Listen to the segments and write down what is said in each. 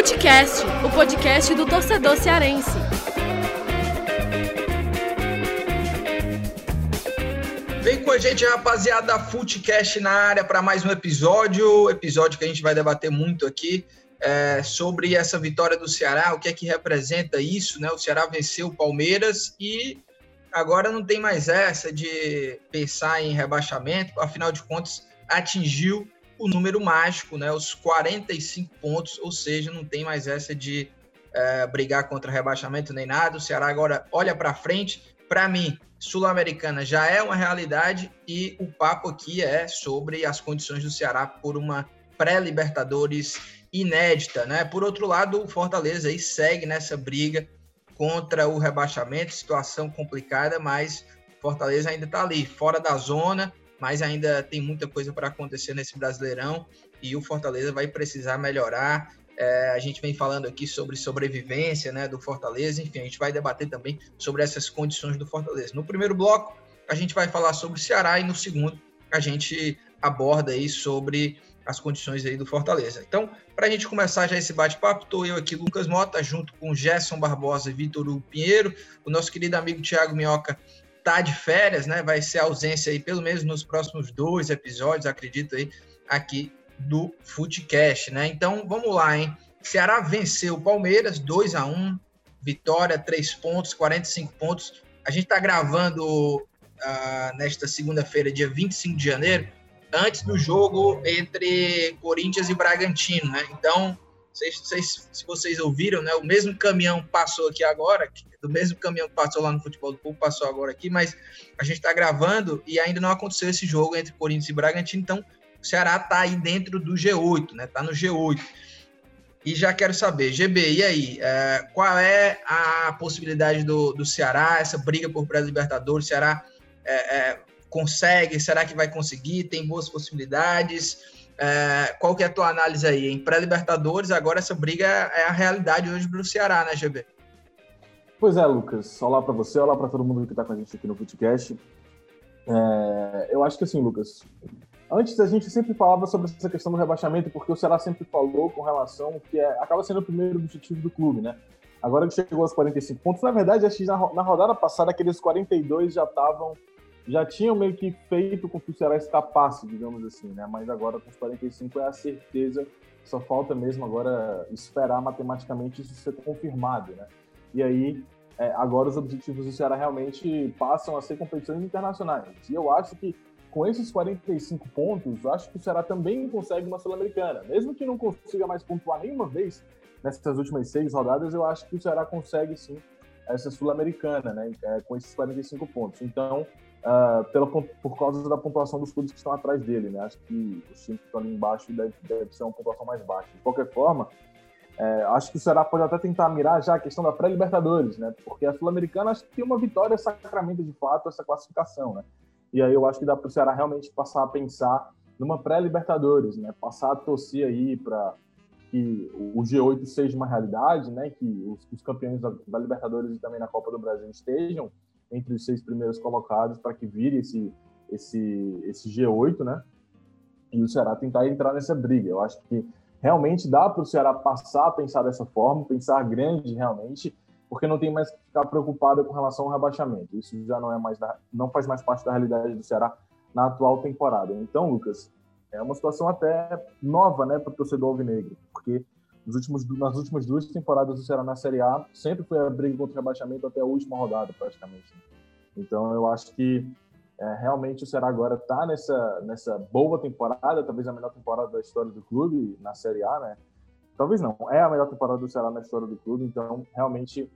Futecast, o podcast do torcedor cearense. Vem com a gente, rapaziada, Futecast na área para mais um episódio, episódio que a gente vai debater muito aqui é, sobre essa vitória do Ceará, o que é que representa isso, né? O Ceará venceu o Palmeiras e agora não tem mais essa de pensar em rebaixamento, afinal de contas atingiu o número mágico, né, os 45 pontos, ou seja, não tem mais essa de é, brigar contra rebaixamento nem nada. O Ceará agora olha para frente. Para mim, Sul-Americana já é uma realidade e o papo aqui é sobre as condições do Ceará por uma pré-Libertadores inédita, né? Por outro lado, o Fortaleza aí segue nessa briga contra o rebaixamento, situação complicada, mas Fortaleza ainda está ali, fora da zona, mas ainda tem muita coisa para acontecer nesse Brasileirão e o Fortaleza vai precisar melhorar. É, a gente vem falando aqui sobre sobrevivência né, do Fortaleza, enfim, a gente vai debater também sobre essas condições do Fortaleza. No primeiro bloco, a gente vai falar sobre o Ceará e no segundo, a gente aborda aí sobre as condições aí do Fortaleza. Então, para a gente começar já esse bate-papo, estou eu aqui, Lucas Mota, junto com Gerson Barbosa e Vitor Pinheiro, o nosso querido amigo Thiago Minhoca tá de férias, né? Vai ser ausência aí, pelo menos nos próximos dois episódios, acredito aí, aqui do Footcast, né? Então, vamos lá, hein? Ceará venceu o Palmeiras 2 a 1 vitória, 3 pontos, 45 pontos. A gente está gravando uh, nesta segunda-feira, dia 25 de janeiro, antes do jogo entre Corinthians e Bragantino, né? Então, vocês, vocês, se vocês ouviram, né? O mesmo caminhão passou aqui agora, do mesmo caminhão que passou lá no futebol do povo, passou agora aqui, mas a gente está gravando e ainda não aconteceu esse jogo entre Corinthians e Bragantino, então o Ceará está aí dentro do G8, né? Está no G8. E já quero saber, GB, e aí? É, qual é a possibilidade do, do Ceará, essa briga por pré-libertadores? Ceará é, é, consegue? Será que vai conseguir? Tem boas possibilidades? É, qual que é a tua análise aí? Em pré-Libertadores, agora essa briga é a realidade hoje para o Ceará, né, GB? Pois é, Lucas. Olá para você, olá para todo mundo que está com a gente aqui no podcast. É, eu acho que assim, Lucas, antes a gente sempre falava sobre essa questão do rebaixamento, porque o Ceará sempre falou com relação que é, acaba sendo o primeiro objetivo do clube, né? Agora que chegou aos 45 pontos, na verdade, acho que na, na rodada passada aqueles 42 já estavam já tinham meio que feito com que o Ceará escapasse, digamos assim, né? Mas agora com os 45 é a certeza, só falta mesmo agora esperar matematicamente isso ser confirmado, né? E aí, é, agora os objetivos do Ceará realmente passam a ser competições internacionais. E eu acho que com esses 45 pontos, acho que o Ceará também consegue uma Sul-Americana. Mesmo que não consiga mais pontuar nenhuma vez nessas últimas seis rodadas, eu acho que o Ceará consegue sim essa Sul-Americana, né? É, com esses 45 pontos. Então, uh, pela, por causa da pontuação dos clubes que estão atrás dele, né? Acho que os times que estão ali embaixo deve, deve ser uma pontuação mais baixa. De qualquer forma, é, acho que o Ceará pode até tentar mirar já a questão da pré-Libertadores, né? Porque a Sul-Americana acho que tem uma vitória sacramento de fato essa classificação, né? E aí eu acho que dá para o Ceará realmente passar a pensar numa pré-Libertadores, né? Passar a torcer aí para que o G8 seja uma realidade, né? Que os, os campeões da, da Libertadores e também na Copa do Brasil estejam entre os seis primeiros colocados para que vire esse, esse, esse G8, né? E o Ceará tentar entrar nessa briga. Eu acho que realmente dá para o Ceará passar a pensar dessa forma, pensar grande realmente, porque não tem mais que ficar preocupado com relação ao rebaixamento. Isso já não é mais da, não faz mais parte da realidade do Ceará na atual temporada. Então, Lucas, é uma situação até nova, né, para o torcedor alvinegro, porque nos últimos, nas últimas duas temporadas do Ceará na Série A, sempre foi a briga contra o rebaixamento até a última rodada, praticamente. Então, eu acho que é, realmente o Ceará agora está nessa, nessa boa temporada, talvez a melhor temporada da história do clube na Série A, né? Talvez não, é a melhor temporada do Ceará na história do clube, então realmente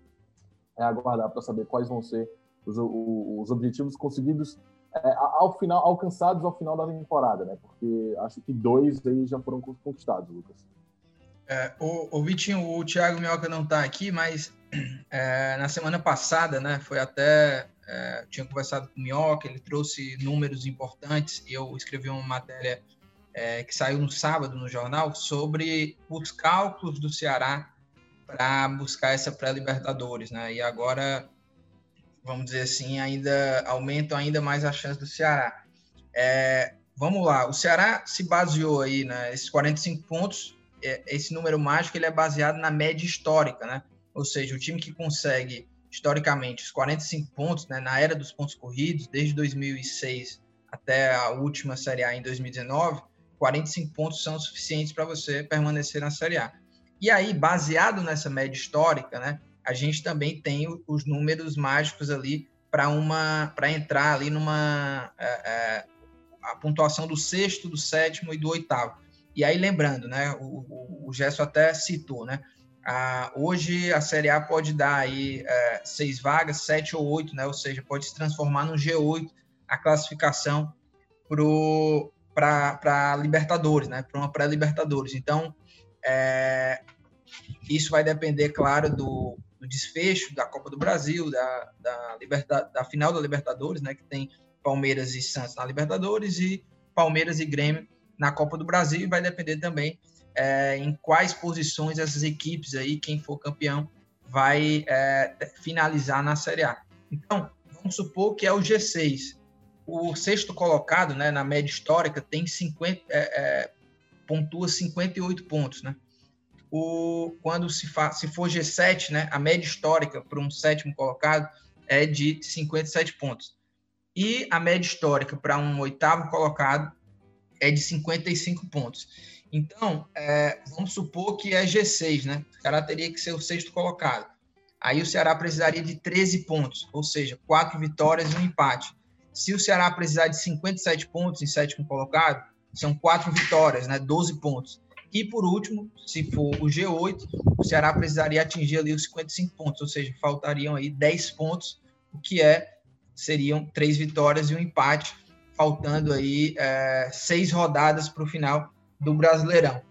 é aguardar para saber quais vão ser os, os objetivos conseguidos é, ao final, alcançados ao final da temporada, né? Porque acho que dois aí já foram conquistados, Lucas. É, o, o Vitinho, o Thiago Minhoca não está aqui, mas é, na semana passada, né, foi até, é, tinha conversado com o Minhoca, ele trouxe números importantes e eu escrevi uma matéria é, que saiu no sábado no jornal sobre os cálculos do Ceará para buscar essa pré-Libertadores, né, e agora, vamos dizer assim, ainda aumentam ainda mais a chance do Ceará. É, vamos lá, o Ceará se baseou aí, né, esses 45 pontos esse número mágico ele é baseado na média histórica, né? Ou seja, o time que consegue historicamente os 45 pontos, né, na era dos pontos corridos, desde 2006 até a última Série A em 2019, 45 pontos são suficientes para você permanecer na Série A. E aí, baseado nessa média histórica, né, a gente também tem os números mágicos ali para uma para entrar ali numa é, é, a pontuação do sexto, do sétimo e do oitavo. E aí lembrando, né, o, o, Gesso até citou, né, a, hoje a Série A pode dar aí é, seis vagas, sete ou oito, né, ou seja, pode se transformar no G8 a classificação para Libertadores, né, para uma pré-Libertadores. Então, é, isso vai depender, claro, do, do desfecho da Copa do Brasil, da, da, liberta, da final da Libertadores, né, que tem Palmeiras e Santos na Libertadores e Palmeiras e Grêmio na Copa do Brasil, e vai depender também é, em quais posições essas equipes aí, quem for campeão, vai é, finalizar na Série A. Então, vamos supor que é o G6. O sexto colocado, né, na média histórica, tem 50, é, é, pontua 58 pontos, né? o, quando se, fa, se for G7, né, a média histórica para um sétimo colocado é de 57 pontos. E a média histórica para um oitavo colocado é de 55 pontos. Então, é, vamos supor que é G6, né? O teria que ser o sexto colocado. Aí o Ceará precisaria de 13 pontos, ou seja, quatro vitórias e um empate. Se o Ceará precisar de 57 pontos em sétimo colocado, são quatro vitórias, né? 12 pontos. E por último, se for o G8, o Ceará precisaria atingir ali os 55 pontos, ou seja, faltariam aí 10 pontos, o que é seriam três vitórias e um empate, faltando aí é, seis rodadas para o final do Brasileirão.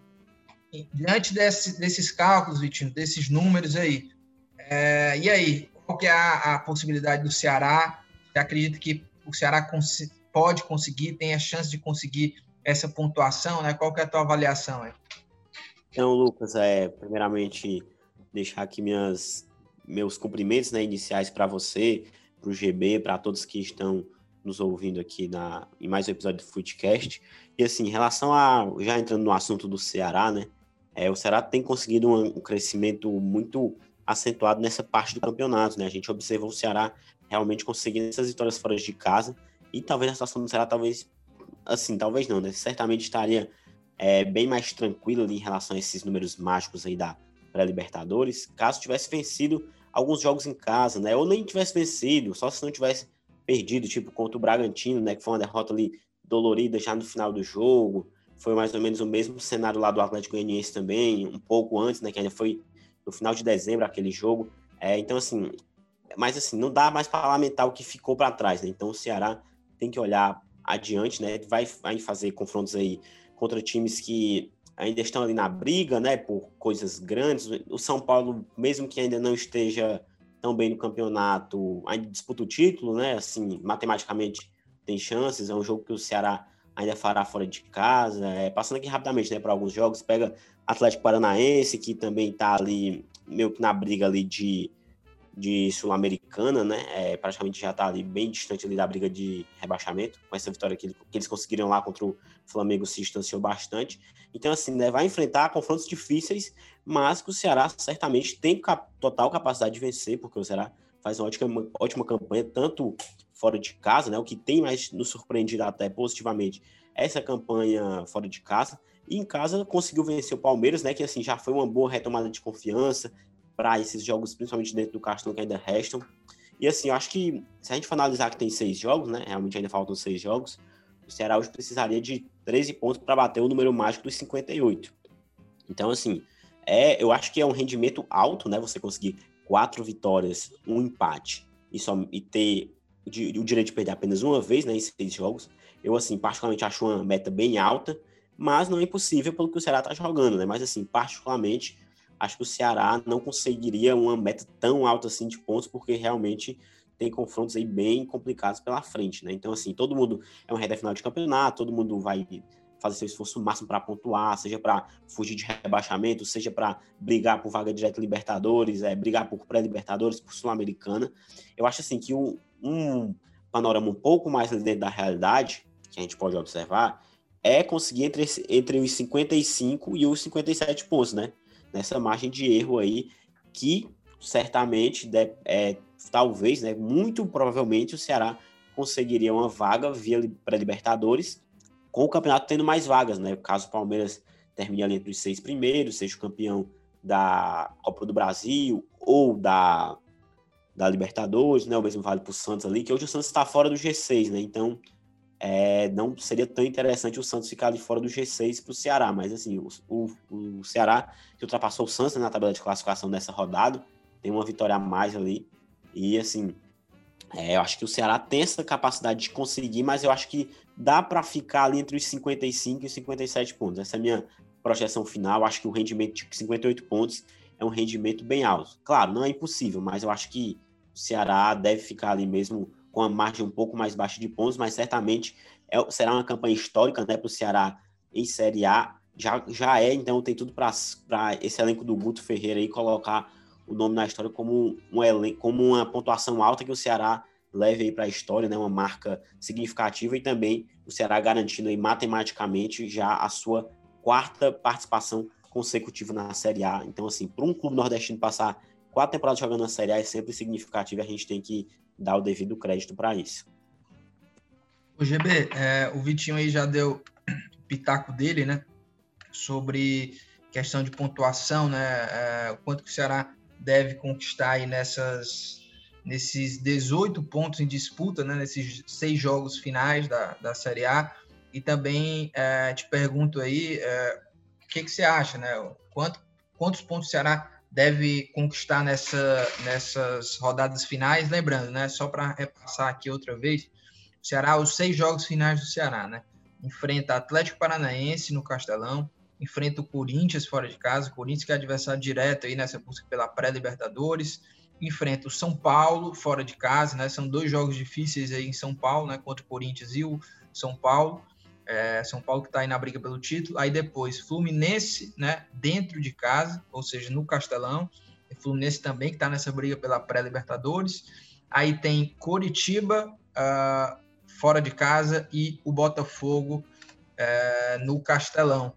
E, diante desse, desses cálculos, Vitinho, desses números aí, é, e aí, qual que é a, a, possibilidade do Ceará? Você acredita que o Ceará cons pode conseguir, tem a chance de conseguir essa pontuação, né? Qual que é a tua avaliação aí? Então, Lucas, é, primeiramente, deixar aqui minhas, meus cumprimentos né, iniciais para você, para o GB, para todos que estão nos ouvindo aqui na, em mais um episódio do Footcast. E assim, em relação a, já entrando no assunto do Ceará, né? É, o Ceará tem conseguido um, um, crescimento muito acentuado nessa parte do campeonato, né? A gente observa o Ceará realmente conseguindo essas vitórias fora de casa e talvez a situação do Ceará talvez assim, talvez não, né? Certamente estaria é, bem mais tranquilo em relação a esses números mágicos aí da pré-Libertadores, caso tivesse vencido alguns jogos em casa, né? Ou nem tivesse vencido, só se não tivesse perdido, tipo contra o Bragantino, né? Que foi uma derrota ali dolorida já no final do jogo. Foi mais ou menos o mesmo cenário lá do Atlético Goianiense também, um pouco antes, né? Que ainda foi no final de dezembro aquele jogo. É, então, assim, mas assim, não dá mais para lamentar o que ficou para trás, né? Então o Ceará tem que olhar adiante, né? Vai, vai fazer confrontos aí contra times que ainda estão ali na briga, né? Por coisas grandes. O São Paulo, mesmo que ainda não esteja tão bem no campeonato, ainda disputa o título, né? Assim, matematicamente tem chances. É um jogo que o Ceará ainda fará fora de casa. É, passando aqui rapidamente, né? Para alguns jogos, pega Atlético Paranaense, que também está ali meio que na briga ali de de Sul-Americana, né? É, praticamente já está ali bem distante ali da briga de rebaixamento. Com essa vitória que, eles conseguiram lá contra o Flamengo se distanciou bastante. Então, assim, né, vai enfrentar confrontos difíceis, mas que o Ceará certamente tem cap total capacidade de vencer, porque o Ceará faz uma ótima, uma ótima campanha, tanto fora de casa, né? O que tem mais nos surpreendido até positivamente é essa campanha fora de casa. E em casa conseguiu vencer o Palmeiras, né? Que assim já foi uma boa retomada de confiança, para esses jogos, principalmente dentro do Castelão que ainda restam. E assim, eu acho que se a gente for analisar que tem seis jogos, né? Realmente ainda faltam seis jogos. O Ceará hoje precisaria de 13 pontos para bater o número mágico dos 58. Então, assim, é, eu acho que é um rendimento alto, né? Você conseguir quatro vitórias, um empate e, só, e ter o, o direito de perder apenas uma vez né, em seis jogos. Eu, assim, particularmente acho uma meta bem alta, mas não é impossível pelo que o Ceará está jogando, né? Mas, assim, particularmente, acho que o Ceará não conseguiria uma meta tão alta assim de pontos, porque realmente tem confrontos aí bem complicados pela frente, né? Então, assim, todo mundo é um reta final de campeonato, todo mundo vai fazer seu esforço máximo para pontuar, seja para fugir de rebaixamento, seja para brigar por vaga direta Libertadores, é, brigar por pré-Libertadores, por Sul-Americana. Eu acho assim que um, um panorama um pouco mais dentro da realidade, que a gente pode observar, é conseguir entre, entre os 55 e os 57 pontos, né? Nessa margem de erro aí, que certamente, é, talvez, né, muito provavelmente, o Ceará conseguiria uma vaga via para Libertadores, com o campeonato tendo mais vagas, né? Caso o Palmeiras termine ali entre os seis primeiros, seja o campeão da Copa do Brasil ou da, da Libertadores, né? O mesmo vale para o Santos ali, que hoje o Santos está fora do G6, né? Então, é, não seria tão interessante o Santos ficar ali fora do G6 para o Ceará, mas assim, o, o, o, Ceará que ultrapassou o Santos na tabela de classificação dessa rodada, tem uma vitória a mais ali, e assim, é, eu acho que o Ceará tem essa capacidade de conseguir, mas eu acho que dá para ficar ali entre os 55 e 57 pontos. Essa é a minha projeção final. Eu acho que o rendimento de 58 pontos é um rendimento bem alto. Claro, não é impossível, mas eu acho que o Ceará deve ficar ali mesmo com a margem um pouco mais baixa de pontos, mas certamente é, será uma campanha histórica né, para o Ceará em Série A. Já, já é, então tem tudo para esse elenco do Guto Ferreira aí colocar o nome na história como, um elenco, como uma pontuação alta que o Ceará leve aí para a história, né, uma marca significativa e também o Ceará garantindo aí matematicamente já a sua quarta participação consecutiva na Série A. Então, assim, para um clube nordestino passar quatro temporadas jogando na Série A é sempre significativo a gente tem que dar o devido crédito para isso. O GB, é, o Vitinho aí já deu o pitaco dele, né? Sobre questão de pontuação, né? É, o quanto que o Ceará deve conquistar aí nessas, nesses 18 pontos em disputa, né? Nesses seis jogos finais da, da Série A. E também é, te pergunto aí, é, o que, que você acha, né? Quanto, quantos pontos o Ceará deve conquistar nessa, nessas rodadas finais. Lembrando, né, só para repassar aqui outra vez, o Ceará, os seis jogos finais do Ceará, né? Enfrenta Atlético Paranaense no Castelão, enfrenta o Corinthians fora de casa, o Corinthians que é adversário direto aí nessa busca pela pré-Libertadores, enfrenta o São Paulo fora de casa, né? São dois jogos difíceis aí em São Paulo, né? Contra o Corinthians e o São Paulo. É, São Paulo que está aí na briga pelo título. Aí depois Fluminense, né, dentro de casa, ou seja, no Castelão. Fluminense também que está nessa briga pela pré-Libertadores. Aí tem Coritiba uh, fora de casa e o Botafogo uh, no Castelão.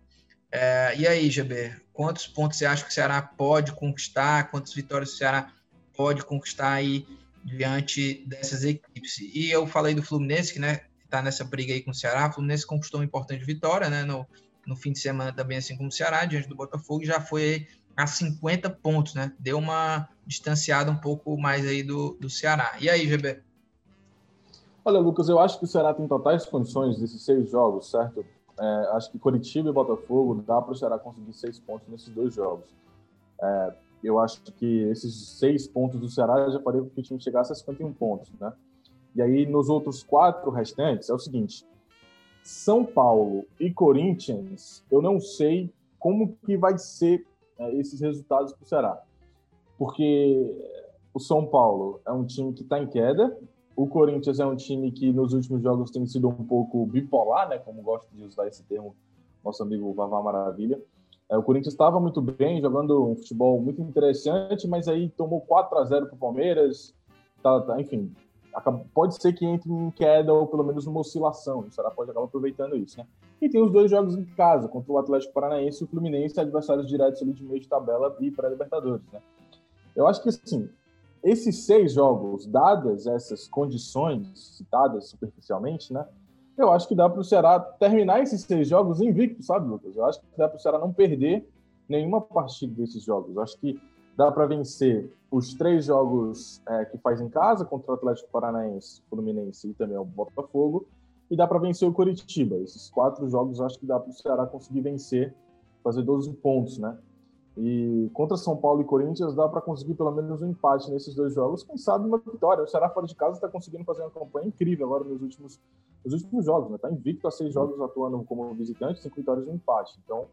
Uh, e aí, GB, quantos pontos você acha que o Ceará pode conquistar? Quantas vitórias o Ceará pode conquistar aí diante dessas equipes? E eu falei do Fluminense, que né, está nessa briga aí com o Ceará. O Fluminense conquistou uma importante vitória, né? No, no fim de semana também, assim como o Ceará, diante do Botafogo, já foi a 50 pontos, né? Deu uma distanciada um pouco mais aí do, do Ceará. E aí, GB? Olha, Lucas, eu acho que o Ceará tem totais condições desses seis jogos, certo? É, acho que Curitiba e Botafogo dá para o Ceará conseguir seis pontos nesses dois jogos. É, eu acho que esses seis pontos do Ceará já fariam com que o time chegasse a 51 pontos, né? E aí, nos outros quatro restantes, é o seguinte: São Paulo e Corinthians, eu não sei como que vai ser é, esses resultados para o Ceará. Porque o São Paulo é um time que está em queda, o Corinthians é um time que nos últimos jogos tem sido um pouco bipolar, né? Como gosta de usar esse termo nosso amigo Vavá Maravilha. É, o Corinthians estava muito bem, jogando um futebol muito interessante, mas aí tomou 4 a 0 para o Palmeiras. Tá, tá, enfim, pode ser que entre em queda ou pelo menos numa oscilação. O Ceará pode acabar aproveitando isso, né? E tem os dois jogos em casa, contra o Atlético Paranaense e o Fluminense, adversários diretos ali de meio de tabela e pré-libertadores, né? Eu acho que, assim, esses seis jogos, dadas essas condições citadas superficialmente, né? Eu acho que dá para o Ceará terminar esses seis jogos invicto, sabe, Lucas? Eu acho que dá para o Ceará não perder nenhuma partida desses jogos. Eu acho que dá para vencer os três jogos é, que faz em casa contra o Atlético Paranaense, Fluminense e também o Botafogo, e dá para vencer o Coritiba. Esses quatro jogos acho que dá para o Ceará conseguir vencer, fazer 12 pontos, né? E contra São Paulo e Corinthians dá para conseguir pelo menos um empate nesses dois jogos, quem sabe uma vitória. O Ceará fora de casa está conseguindo fazer uma campanha incrível agora nos últimos, nos últimos jogos, né? Está invicto a seis jogos atuando como visitante, cinco vitórias e um empate. Então,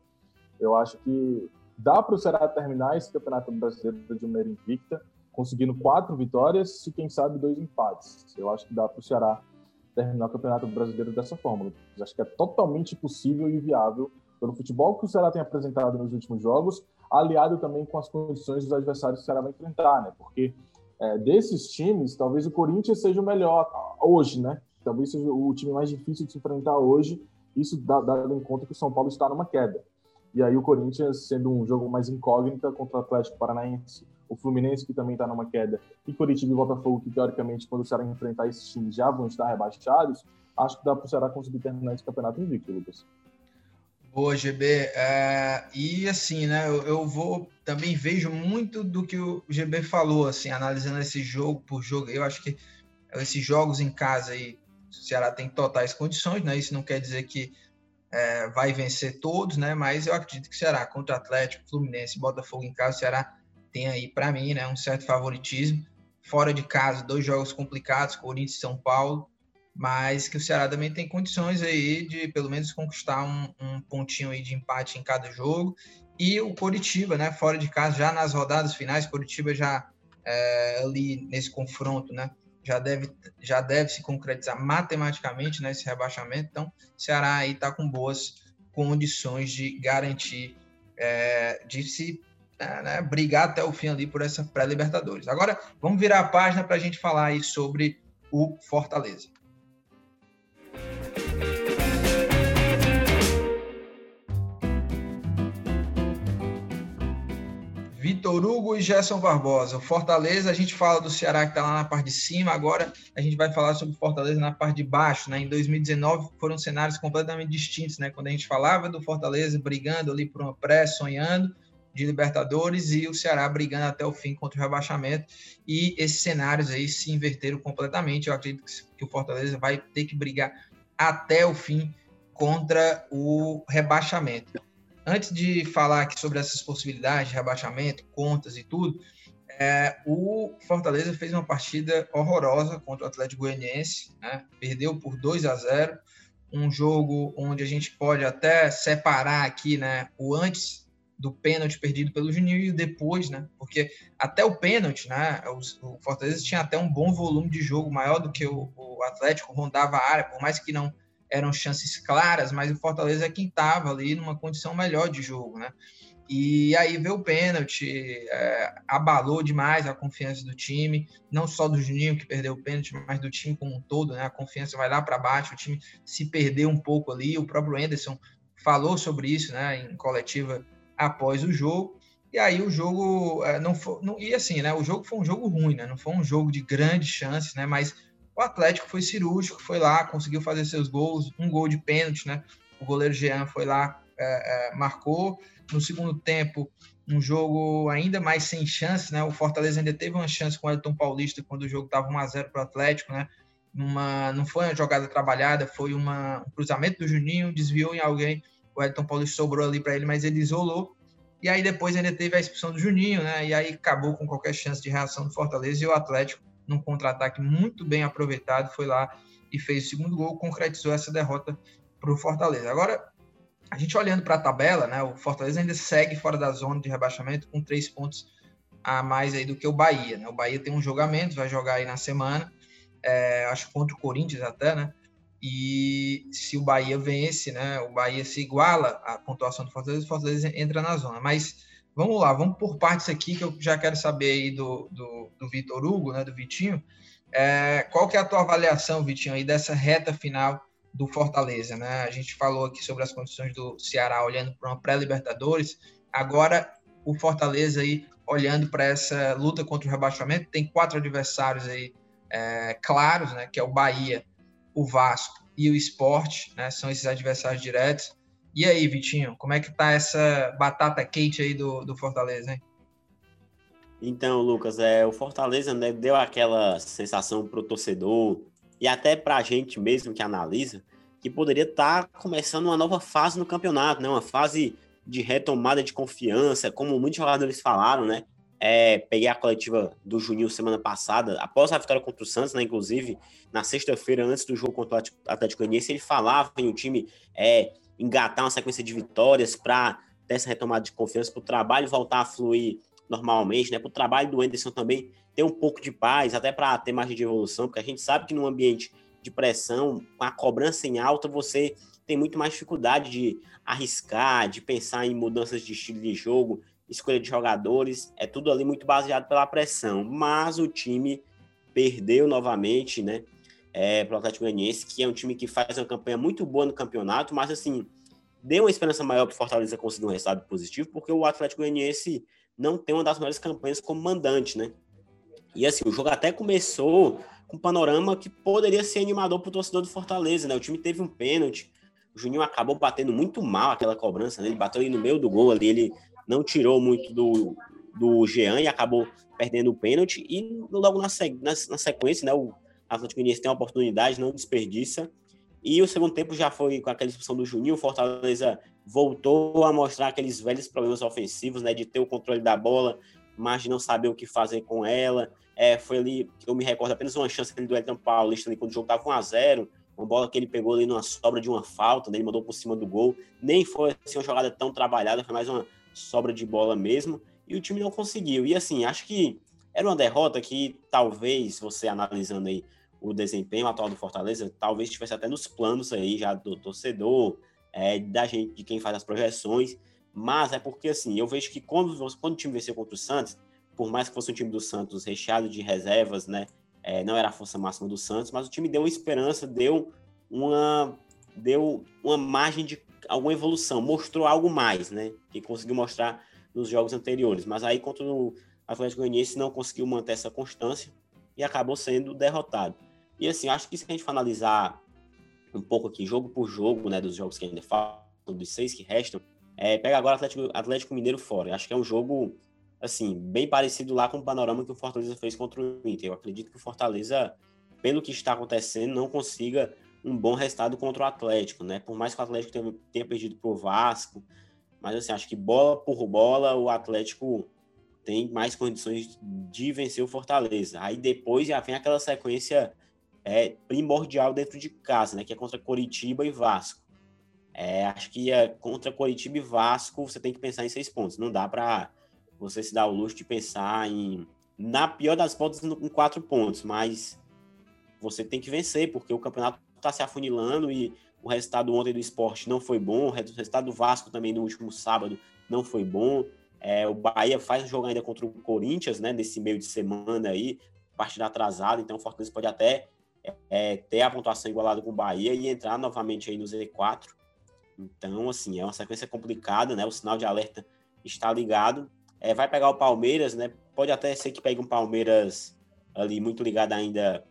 eu acho que dá para o Ceará terminar esse campeonato brasileiro de maneira invicta, conseguindo quatro vitórias e quem sabe dois empates. Eu acho que dá para o Ceará terminar o campeonato brasileiro dessa forma. Eu acho que é totalmente possível e viável pelo futebol que o Ceará tem apresentado nos últimos jogos, aliado também com as condições dos adversários que o Ceará vai enfrentar, né? Porque é, desses times, talvez o Corinthians seja o melhor hoje, né? Talvez seja o time mais difícil de se enfrentar hoje Isso dado em conta que o São Paulo está numa queda. E aí o Corinthians sendo um jogo mais incógnita contra o Atlético Paranaense, o Fluminense que também está numa queda, e Curitiba e Botafogo que teoricamente quando o Ceará enfrentar esses times já vão estar rebaixados, acho que dá para o Ceará conseguir terminar esse campeonato invicto, Lucas. Boa, GB. É, e assim, né, eu, eu, vou também vejo muito do que o GB falou, assim, analisando esse jogo por jogo. Eu acho que esses jogos em casa aí, o Ceará tem totais condições, né? Isso não quer dizer que é, vai vencer todos, né? Mas eu acredito que o Ceará contra Atlético, Fluminense, Botafogo em casa, o Ceará tem aí para mim, né, um certo favoritismo. Fora de casa, dois jogos complicados, Corinthians e São Paulo mas que o Ceará também tem condições aí de pelo menos conquistar um, um pontinho aí de empate em cada jogo. E o Coritiba, né, fora de casa, já nas rodadas finais, Coritiba já é, ali nesse confronto, né, já deve, já deve se concretizar matematicamente nesse né, rebaixamento. Então, Ceará aí está com boas condições de garantir, é, de se né, né, brigar até o fim ali por essa pré-Libertadores. Agora, vamos virar a página para a gente falar aí sobre o Fortaleza. Vitor Hugo e Gerson Barbosa. Fortaleza, a gente fala do Ceará que está lá na parte de cima, agora a gente vai falar sobre Fortaleza na parte de baixo. Né? Em 2019 foram cenários completamente distintos, né? quando a gente falava do Fortaleza brigando ali por uma pré, sonhando de Libertadores e o Ceará brigando até o fim contra o rebaixamento. E esses cenários aí se inverteram completamente. Eu acredito que o Fortaleza vai ter que brigar até o fim contra o rebaixamento. Antes de falar aqui sobre essas possibilidades de rebaixamento, contas e tudo, é, o Fortaleza fez uma partida horrorosa contra o Atlético Goianiense, né? perdeu por 2 a 0 um jogo onde a gente pode até separar aqui né, o antes do pênalti perdido pelo Juninho e o depois, né? Porque até o pênalti, né? O, Fortaleza tinha até um bom volume de jogo, maior do que o, o Atlético, rondava a área, por mais que não eram chances claras, mas o Fortaleza é quem estava ali numa condição melhor de jogo, né? E aí veio o pênalti, é, abalou demais a confiança do time, não só do Juninho que perdeu o pênalti, mas do time como um todo, né? A confiança vai lá para baixo, o time se perdeu um pouco ali. O próprio Anderson falou sobre isso, né? Em coletiva após o jogo. E aí o jogo é, não foi, não, e assim, né? O jogo foi um jogo ruim, né? Não foi um jogo de grandes chances, né? Mas o Atlético foi cirúrgico, foi lá, conseguiu fazer seus gols, um gol de pênalti, né? O goleiro Jean foi lá, é, é, marcou. No segundo tempo, um jogo ainda mais sem chance, né? O Fortaleza ainda teve uma chance com o Elton Paulista quando o jogo estava 1x0 para o Atlético, né? Uma, não foi uma jogada trabalhada, foi uma, um cruzamento do Juninho, desviou em alguém, o Elton Paulista sobrou ali para ele, mas ele isolou. E aí depois ainda teve a expulsão do Juninho, né? E aí acabou com qualquer chance de reação do Fortaleza e o Atlético num contra-ataque muito bem aproveitado, foi lá e fez o segundo gol, concretizou essa derrota para o Fortaleza. Agora, a gente olhando para a tabela, né, o Fortaleza ainda segue fora da zona de rebaixamento com três pontos a mais aí do que o Bahia. Né? O Bahia tem um jogamento, vai jogar aí na semana, é, acho contra o Corinthians até, né? E se o Bahia vence, né, o Bahia se iguala à pontuação do Fortaleza, o Fortaleza entra na zona. Mas Vamos lá, vamos por partes aqui, que eu já quero saber aí do, do, do Vitor Hugo, né, do Vitinho. É, qual que é a tua avaliação, Vitinho, aí dessa reta final do Fortaleza, né? A gente falou aqui sobre as condições do Ceará olhando para uma pré-Libertadores. Agora o Fortaleza aí olhando para essa luta contra o rebaixamento tem quatro adversários aí é, claros, né? Que é o Bahia, o Vasco e o Esporte, né? São esses adversários diretos. E aí, Vitinho, como é que tá essa batata quente aí do, do Fortaleza, hein? Então, Lucas, é, o Fortaleza né, deu aquela sensação pro torcedor e até pra gente mesmo que analisa que poderia estar tá começando uma nova fase no campeonato, né? Uma fase de retomada de confiança, como muitos jogadores falaram, né? É, peguei a coletiva do Juninho semana passada, após a vitória contra o Santos, né? Inclusive, na sexta-feira, antes do jogo contra o Atlético Goianiense, ele falava em o time é, engatar uma sequência de vitórias para ter essa retomada de confiança, para o trabalho voltar a fluir normalmente, né? Para o trabalho do Anderson também ter um pouco de paz, até para ter margem de evolução, porque a gente sabe que num ambiente de pressão, com a cobrança em alta, você tem muito mais dificuldade de arriscar, de pensar em mudanças de estilo de jogo, escolha de jogadores, é tudo ali muito baseado pela pressão. Mas o time perdeu novamente, né? É, para o Atlético Goianiense, que é um time que faz uma campanha muito boa no campeonato, mas assim, deu uma esperança maior para o Fortaleza conseguir um resultado positivo, porque o Atlético Goianiense não tem uma das melhores campanhas como mandante, né? E assim, o jogo até começou com um panorama que poderia ser animador para o torcedor do Fortaleza, né? O time teve um pênalti, o Juninho acabou batendo muito mal aquela cobrança, né? Ele bateu ali no meio do gol ali, ele não tirou muito do, do Jean e acabou perdendo o pênalti. E logo na, na, na sequência, né? O Atlético Mineiro tem uma oportunidade, não desperdiça. E o segundo tempo já foi com aquela expulsão do Juninho, o Fortaleza voltou a mostrar aqueles velhos problemas ofensivos, né? De ter o controle da bola, mas de não saber o que fazer com ela. É, foi ali, eu me recordo apenas uma chance do Elton Paulista ali, quando o jogo estava 1x0, uma bola que ele pegou ali numa sobra de uma falta, né, ele mandou por cima do gol. Nem foi assim, uma jogada tão trabalhada, foi mais uma sobra de bola mesmo. E o time não conseguiu. E assim, acho que era uma derrota que talvez, você analisando aí o desempenho atual do Fortaleza, talvez estivesse até nos planos aí já do torcedor, é, da gente, de quem faz as projeções. Mas é porque assim, eu vejo que quando, quando o time venceu contra o Santos, por mais que fosse um time do Santos recheado de reservas, né? É, não era a força máxima do Santos, mas o time deu uma esperança, deu uma, deu uma margem de alguma evolução, mostrou algo mais, né? Que conseguiu mostrar nos jogos anteriores. Mas aí contra o Atlético Goianiense não conseguiu manter essa constância e acabou sendo derrotado. E assim, acho que se a gente for analisar um pouco aqui, jogo por jogo, né, dos jogos que ainda faltam, dos seis que restam, é, pega agora Atlético, Atlético Mineiro fora. Acho que é um jogo assim, bem parecido lá com o panorama que o Fortaleza fez contra o Inter. Eu acredito que o Fortaleza, pelo que está acontecendo, não consiga um bom resultado contra o Atlético, né? Por mais que o Atlético tenha, tenha perdido para o Vasco, mas assim, acho que bola por bola o Atlético tem mais condições de vencer o Fortaleza. Aí depois já vem aquela sequência é, primordial dentro de casa, né? Que é contra Coritiba e Vasco. É, acho que é, contra Coritiba e Vasco você tem que pensar em seis pontos. Não dá para você se dá o luxo de pensar em, na pior das pontas, em quatro pontos, mas você tem que vencer, porque o campeonato está se afunilando e o resultado ontem do esporte não foi bom, o resultado do Vasco também no último sábado não foi bom. É, o Bahia faz um jogo ainda contra o Corinthians, né, nesse meio de semana aí, partida atrasada, então o Fortaleza pode até é, ter a pontuação igualada com o Bahia e entrar novamente aí no Z4. Então, assim, é uma sequência complicada, né? O sinal de alerta está ligado é, vai pegar o Palmeiras, né? Pode até ser que pegue um Palmeiras ali muito ligado ainda,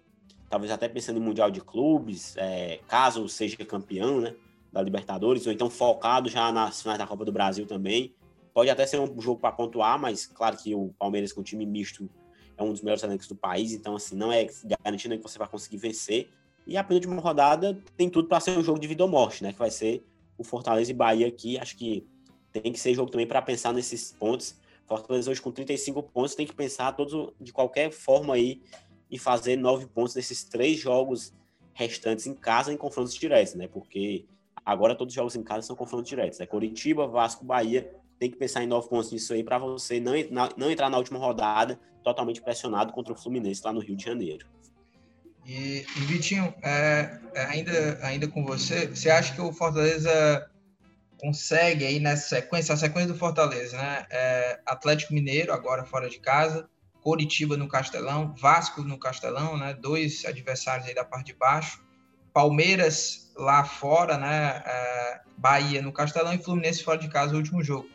talvez até pensando em Mundial de Clubes, é, caso seja campeão, né? Da Libertadores, ou então focado já nas finais da Copa do Brasil também. Pode até ser um jogo para pontuar, mas claro que o Palmeiras com time misto é um dos melhores elencos do país, então assim, não é garantindo que você vai conseguir vencer. E a penúltima rodada tem tudo para ser um jogo de vida ou morte, né? Que vai ser o Fortaleza e Bahia aqui. Acho que tem que ser jogo também para pensar nesses pontos. Fortaleza hoje com 35 pontos tem que pensar todos de qualquer forma aí e fazer nove pontos nesses três jogos restantes em casa em confrontos diretos, né? Porque agora todos os jogos em casa são confrontos diretos. É né? Curitiba, Vasco, Bahia. Tem que pensar em nove pontos nisso aí para você não, não entrar na última rodada totalmente pressionado contra o Fluminense lá no Rio de Janeiro. E, e Vitinho, é, é ainda, ainda com você, você acha que o Fortaleza consegue aí nessa sequência, a sequência do Fortaleza, né? É Atlético Mineiro, agora fora de casa, Coritiba no Castelão, Vasco no Castelão, né? Dois adversários aí da parte de baixo, Palmeiras lá fora, né? É, Bahia no Castelão e Fluminense fora de casa, o último jogo.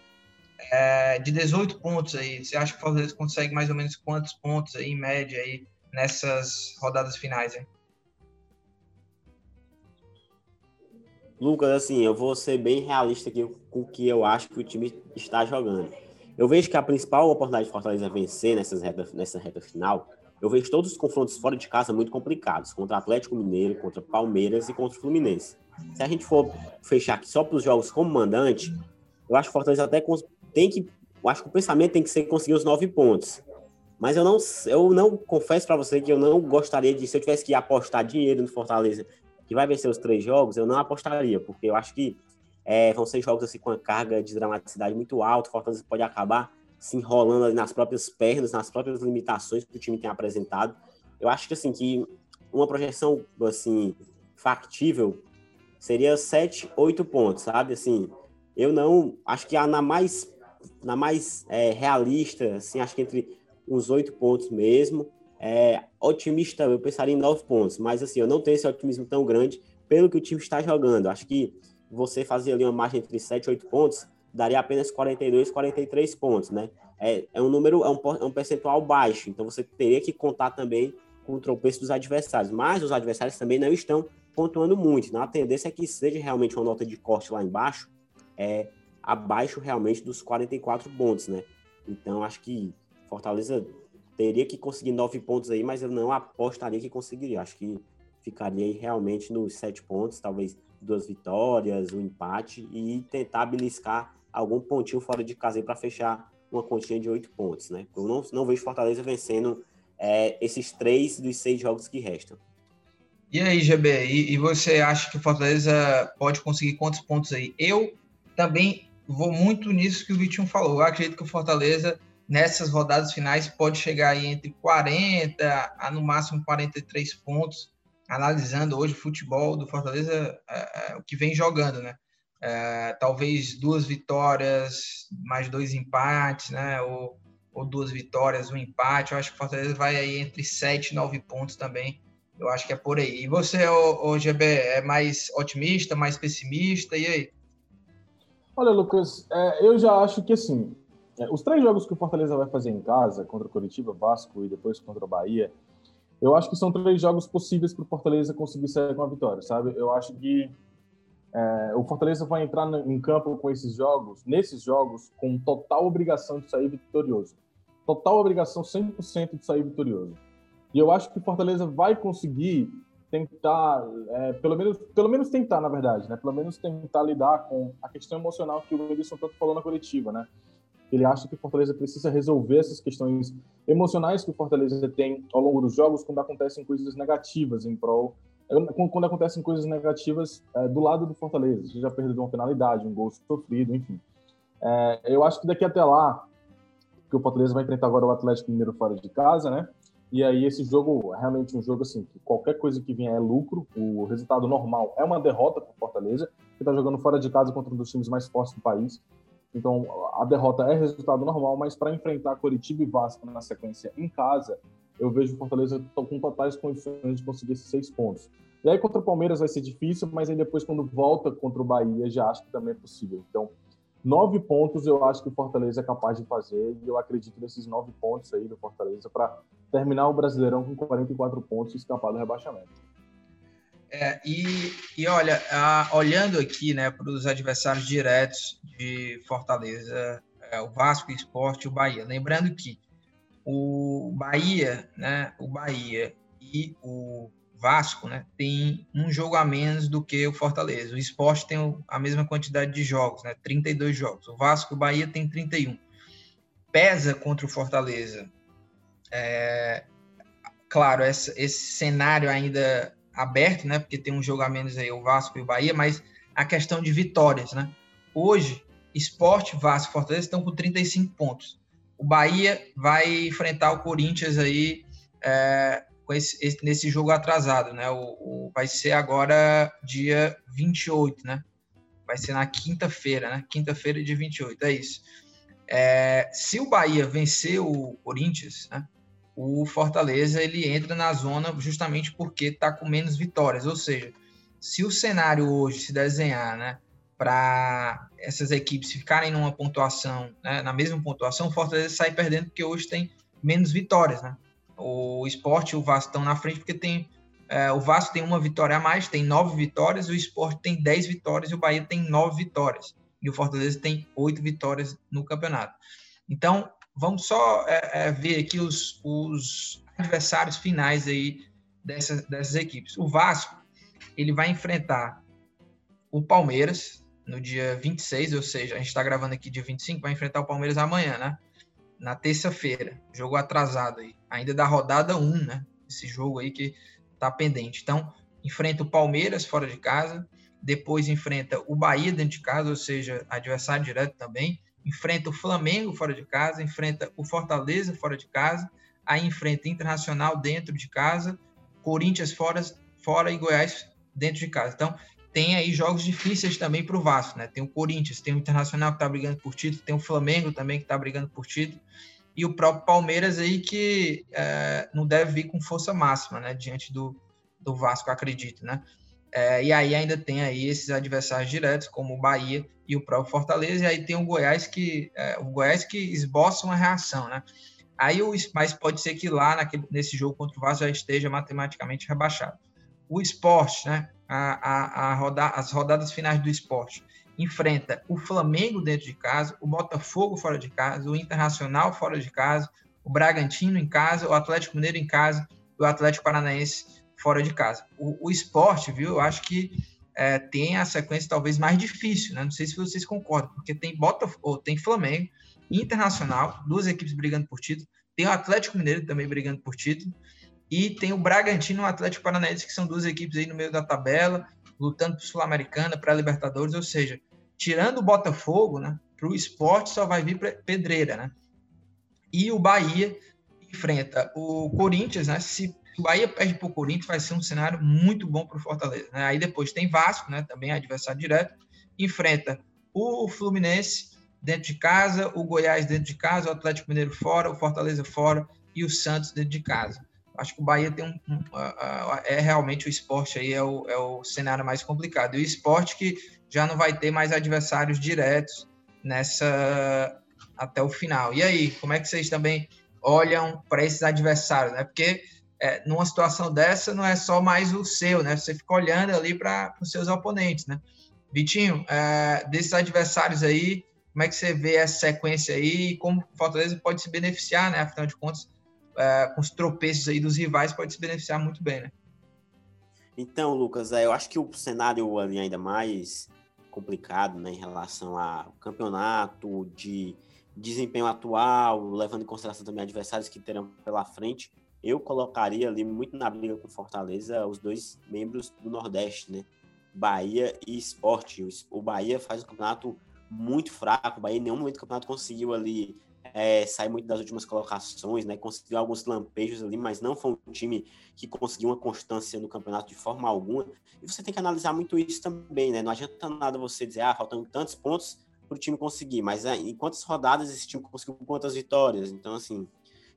É, de 18 pontos aí, você acha que o Fortaleza consegue mais ou menos quantos pontos aí, em média aí, nessas rodadas finais aí? Lucas, assim, eu vou ser bem realista aqui com o que eu acho que o time está jogando. Eu vejo que a principal oportunidade de Fortaleza vencer nessas reta, nessa reta final, eu vejo todos os confrontos fora de casa muito complicados, contra Atlético Mineiro, contra Palmeiras e contra o Fluminense. Se a gente for fechar aqui só para os jogos como mandante, eu acho que o Fortaleza até tem que, eu acho que o pensamento tem que ser conseguir os nove pontos. Mas eu não, eu não confesso para você que eu não gostaria de, se eu tivesse que apostar dinheiro no Fortaleza que vai vencer os três jogos, eu não apostaria, porque eu acho que é, vão ser jogos assim com uma carga de dramaticidade muito alta, o Fortaleza pode acabar se enrolando ali nas próprias pernas, nas próprias limitações que o time tem apresentado. Eu acho que assim que uma projeção assim factível seria 7, 8 pontos, sabe? Assim, eu não acho que a na mais na mais é, realista, assim, acho que entre uns oito pontos mesmo. é, otimista, eu pensaria em nove pontos, mas assim, eu não tenho esse otimismo tão grande pelo que o time está jogando. Acho que você fazer ali uma margem entre 7 e 8 pontos, daria apenas 42, 43 pontos, né? É, é um número, é um, é um percentual baixo, então você teria que contar também com o tropeço dos adversários, mas os adversários também não estão pontuando muito, então a tendência é que seja realmente uma nota de corte lá embaixo, é abaixo realmente dos 44 pontos, né? Então acho que Fortaleza teria que conseguir nove pontos aí, mas eu não apostaria que conseguiria. Acho que ficaria aí realmente nos sete pontos, talvez duas vitórias, um empate e tentar beliscar algum pontinho fora de casa para fechar uma continha de oito pontos, né? Eu não, não vejo Fortaleza vencendo é, esses três dos seis jogos que restam. E aí, GB, e, e, você acha que o Fortaleza pode conseguir quantos pontos aí? Eu também vou muito nisso que o Vitinho falou. Eu acredito que o Fortaleza nessas rodadas finais pode chegar aí entre 40 a no máximo 43 pontos, analisando hoje o futebol do Fortaleza, é, é, o que vem jogando, né? É, talvez duas vitórias, mais dois empates, né? Ou, ou duas vitórias, um empate. Eu acho que o Fortaleza vai aí entre 7 e 9 pontos também. Eu acho que é por aí. E você, o, GB, é mais otimista, mais pessimista? E aí? Olha, Lucas, é, eu já acho que assim, é, os três jogos que o Fortaleza vai fazer em casa, contra o Curitiba, Vasco e depois contra o Bahia, eu acho que são três jogos possíveis para o Fortaleza conseguir sair com a vitória, sabe? Eu acho que é, o Fortaleza vai entrar em campo com esses jogos, nesses jogos, com total obrigação de sair vitorioso. Total obrigação, 100% de sair vitorioso. E eu acho que o Fortaleza vai conseguir tentar, é, pelo, menos, pelo menos tentar, na verdade, né? Pelo menos tentar lidar com a questão emocional que o Edson tanto falou na coletiva, né? Ele acha que o Fortaleza precisa resolver essas questões emocionais que o Fortaleza tem ao longo dos jogos quando acontecem coisas negativas em prol quando acontecem coisas negativas é, do lado do Fortaleza, perda de uma penalidade, um gol sofrido, enfim. É, eu acho que daqui até lá, que o Fortaleza vai enfrentar agora o Atlético Mineiro fora de casa, né? E aí esse jogo é realmente um jogo assim, que qualquer coisa que vier é lucro, o resultado normal é uma derrota para Fortaleza, que está jogando fora de casa contra um dos times mais fortes do país. Então, a derrota é resultado normal, mas para enfrentar Curitiba e Vasco na sequência em casa, eu vejo o Fortaleza com totais condições de conseguir esses seis pontos. E aí contra o Palmeiras vai ser difícil, mas aí depois quando volta contra o Bahia já acho que também é possível. Então, nove pontos eu acho que o Fortaleza é capaz de fazer e eu acredito nesses nove pontos aí do Fortaleza para terminar o Brasileirão com 44 pontos e escapar do rebaixamento. É, e, e olha, a, olhando aqui né, para os adversários diretos de Fortaleza, é, o Vasco, o Esporte e o Bahia. Lembrando que o Bahia, né, o Bahia e o Vasco né, tem um jogo a menos do que o Fortaleza. O Esporte tem a mesma quantidade de jogos, né, 32 jogos. O Vasco e o Bahia tem 31. Pesa contra o Fortaleza. É, claro, esse, cenário ainda aberto, né? Porque tem um jogo a menos aí, o Vasco e o Bahia, mas a questão de vitórias, né? Hoje, Esporte, Vasco e Fortaleza estão com 35 pontos. O Bahia vai enfrentar o Corinthians aí é, esse, esse, nesse jogo atrasado, né? O, o, vai ser agora dia 28, né? Vai ser na quinta-feira, né? Quinta-feira de 28, é isso. É, se o Bahia vencer o Corinthians, né? o Fortaleza ele entra na zona justamente porque está com menos vitórias. Ou seja, se o cenário hoje se desenhar, né, para essas equipes ficarem numa pontuação, né, na mesma pontuação, o Fortaleza sai perdendo porque hoje tem menos vitórias, né? O Esporte e o Vasco estão na frente porque tem é, o Vasco tem uma vitória a mais, tem nove vitórias, o Esporte tem dez vitórias e o Bahia tem nove vitórias. E o Fortaleza tem oito vitórias no campeonato. Então, Vamos só é, é, ver aqui os, os, adversários finais aí dessas, dessas equipes. O Vasco, ele vai enfrentar o Palmeiras no dia 26, ou seja, a gente está gravando aqui dia 25, vai enfrentar o Palmeiras amanhã, né? Na terça-feira, jogo atrasado aí, ainda da rodada 1, né? Esse jogo aí que tá pendente. Então, enfrenta o Palmeiras fora de casa, depois enfrenta o Bahia dentro de casa, ou seja, adversário direto também, enfrenta o Flamengo fora de casa, enfrenta o Fortaleza fora de casa, aí enfrenta Internacional dentro de casa, Corinthians fora, fora e Goiás dentro de casa. Então, tem aí jogos difíceis também para o Vasco, né? Tem o Corinthians, tem o Internacional que está brigando por título, tem o Flamengo também que está brigando por título. e o próprio Palmeiras aí que é, não deve vir com força máxima, né, diante do, do Vasco, acredito, né? É, e aí ainda tem aí esses adversários diretos, como o Bahia e o próprio Fortaleza, e aí tem o Goiás que é, o Goiás que esboça uma reação, né? Aí o mas pode ser que lá naquele, nesse jogo contra o Vasco já esteja matematicamente rebaixado. O esporte, né? A, a, a roda, as rodadas finais do esporte enfrenta o Flamengo dentro de casa, o Botafogo fora de casa, o Internacional fora de casa, o Bragantino em casa, o Atlético Mineiro em casa, o Atlético Paranaense fora de casa. O, o esporte, viu? Eu acho que é, tem a sequência talvez mais difícil, né? Não sei se vocês concordam, porque tem Botafogo, tem Flamengo, Internacional, duas equipes brigando por título, tem o Atlético Mineiro também brigando por título, e tem o Bragantino e o Atlético Paranaense, que são duas equipes aí no meio da tabela, lutando por Sul-Americana, para Libertadores, ou seja, tirando o Botafogo, né, para o esporte só vai vir pedreira, né? E o Bahia enfrenta o Corinthians, né? Se o Bahia perde para o Corinthians, vai ser um cenário muito bom para o Fortaleza. Né? Aí depois tem Vasco, né? Também adversário direto, enfrenta o Fluminense dentro de casa, o Goiás dentro de casa, o Atlético Mineiro fora, o Fortaleza fora e o Santos dentro de casa. Acho que o Bahia tem um, um é realmente o esporte aí é o, é o cenário mais complicado. E o esporte que já não vai ter mais adversários diretos nessa até o final. E aí, como é que vocês também olham para esses adversários, né? Porque é, numa situação dessa não é só mais o seu, né? Você fica olhando ali para os seus oponentes, né? Vitinho, é, desses adversários aí, como é que você vê essa sequência aí e como o Fortaleza pode se beneficiar, né? Afinal de contas, é, com os tropeços aí dos rivais, pode se beneficiar muito bem, né? Então, Lucas, é, eu acho que o cenário ali ainda mais complicado né, em relação ao campeonato, de desempenho atual, levando em consideração também adversários que terão pela frente, eu colocaria ali muito na briga com Fortaleza os dois membros do Nordeste, né? Bahia e Esporte. O Bahia faz um campeonato muito fraco, o Bahia em nenhum momento do campeonato conseguiu ali é, sair muito das últimas colocações, né? Conseguiu alguns lampejos ali, mas não foi um time que conseguiu uma constância no campeonato de forma alguma. E você tem que analisar muito isso também, né? Não adianta nada você dizer, ah, faltam tantos pontos para o time conseguir, mas é, em quantas rodadas esse time conseguiu quantas vitórias? Então, assim,